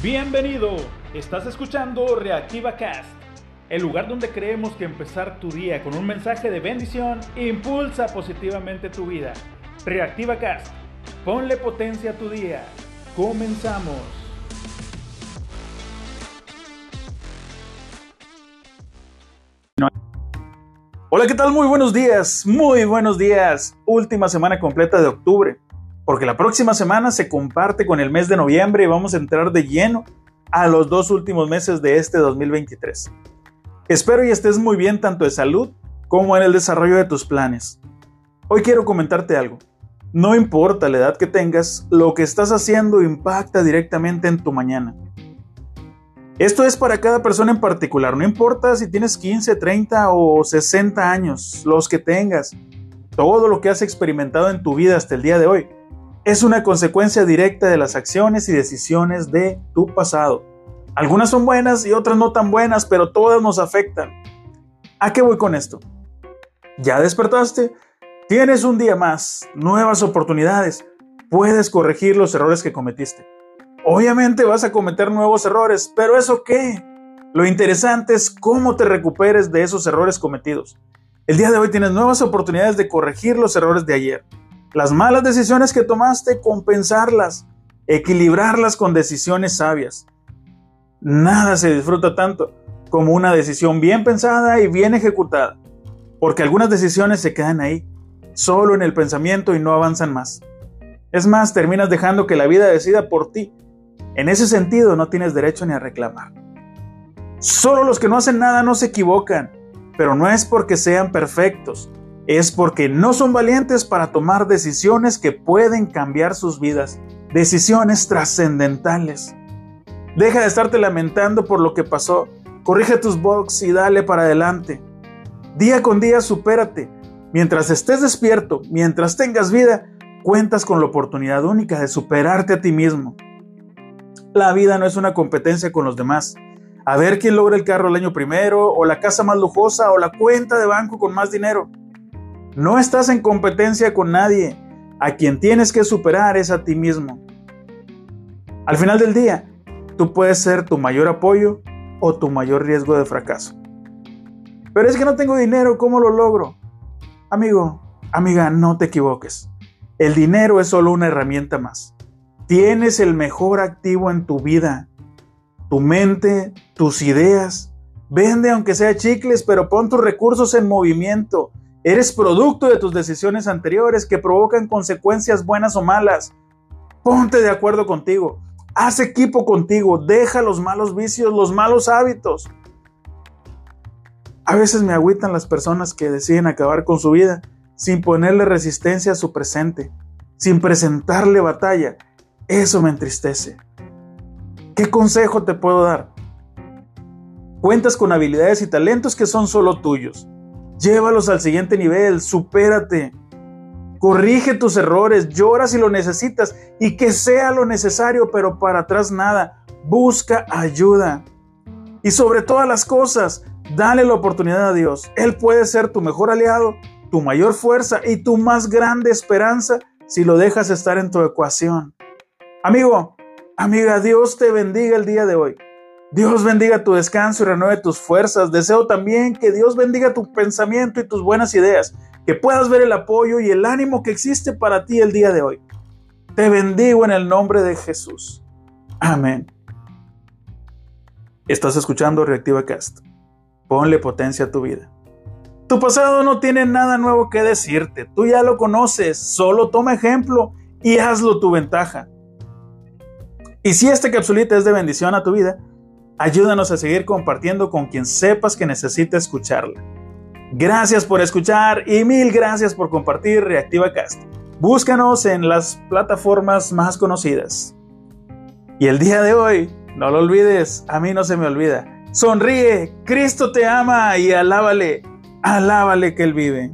Bienvenido, estás escuchando Reactiva Cast, el lugar donde creemos que empezar tu día con un mensaje de bendición impulsa positivamente tu vida. Reactiva Cast, ponle potencia a tu día. Comenzamos. Hola, ¿qué tal? Muy buenos días, muy buenos días. Última semana completa de octubre porque la próxima semana se comparte con el mes de noviembre y vamos a entrar de lleno a los dos últimos meses de este 2023. Espero y estés muy bien tanto de salud como en el desarrollo de tus planes. Hoy quiero comentarte algo. No importa la edad que tengas, lo que estás haciendo impacta directamente en tu mañana. Esto es para cada persona en particular, no importa si tienes 15, 30 o 60 años, los que tengas, todo lo que has experimentado en tu vida hasta el día de hoy es una consecuencia directa de las acciones y decisiones de tu pasado. Algunas son buenas y otras no tan buenas, pero todas nos afectan. ¿A qué voy con esto? ¿Ya despertaste? Tienes un día más, nuevas oportunidades. Puedes corregir los errores que cometiste. Obviamente vas a cometer nuevos errores, pero ¿eso qué? Lo interesante es cómo te recuperes de esos errores cometidos. El día de hoy tienes nuevas oportunidades de corregir los errores de ayer. Las malas decisiones que tomaste, compensarlas, equilibrarlas con decisiones sabias. Nada se disfruta tanto como una decisión bien pensada y bien ejecutada, porque algunas decisiones se quedan ahí, solo en el pensamiento y no avanzan más. Es más, terminas dejando que la vida decida por ti. En ese sentido no tienes derecho ni a reclamar. Solo los que no hacen nada no se equivocan, pero no es porque sean perfectos, es porque no son valientes para tomar decisiones que pueden cambiar sus vidas, decisiones trascendentales. Deja de estarte lamentando por lo que pasó, corrige tus bugs y dale para adelante. Día con día supérate. Mientras estés despierto, mientras tengas vida, cuentas con la oportunidad única de superarte a ti mismo. La vida no es una competencia con los demás. A ver quién logra el carro el año primero, o la casa más lujosa, o la cuenta de banco con más dinero. No estás en competencia con nadie. A quien tienes que superar es a ti mismo. Al final del día, tú puedes ser tu mayor apoyo o tu mayor riesgo de fracaso. Pero es que no tengo dinero, ¿cómo lo logro? Amigo, amiga, no te equivoques. El dinero es solo una herramienta más. Tienes el mejor activo en tu vida. Tu mente, tus ideas. Vende aunque sea chicles, pero pon tus recursos en movimiento. Eres producto de tus decisiones anteriores que provocan consecuencias buenas o malas. Ponte de acuerdo contigo. Haz equipo contigo. Deja los malos vicios, los malos hábitos. A veces me agüitan las personas que deciden acabar con su vida sin ponerle resistencia a su presente, sin presentarle batalla. Eso me entristece. ¿Qué consejo te puedo dar? Cuentas con habilidades y talentos que son solo tuyos. Llévalos al siguiente nivel, supérate. Corrige tus errores, llora si lo necesitas y que sea lo necesario, pero para atrás nada. Busca ayuda. Y sobre todas las cosas, dale la oportunidad a Dios. Él puede ser tu mejor aliado, tu mayor fuerza y tu más grande esperanza si lo dejas estar en tu ecuación. Amigo, amiga, Dios te bendiga el día de hoy. Dios bendiga tu descanso y renueve tus fuerzas. Deseo también que Dios bendiga tu pensamiento y tus buenas ideas, que puedas ver el apoyo y el ánimo que existe para ti el día de hoy. Te bendigo en el nombre de Jesús. Amén. Estás escuchando Reactiva Cast. Ponle potencia a tu vida. Tu pasado no tiene nada nuevo que decirte. Tú ya lo conoces. Solo toma ejemplo y hazlo tu ventaja. Y si esta capsulita es de bendición a tu vida, Ayúdanos a seguir compartiendo con quien sepas que necesita escucharla. Gracias por escuchar y mil gracias por compartir Reactiva Cast. Búscanos en las plataformas más conocidas. Y el día de hoy, no lo olvides, a mí no se me olvida. Sonríe, Cristo te ama y alábale, alábale que Él vive.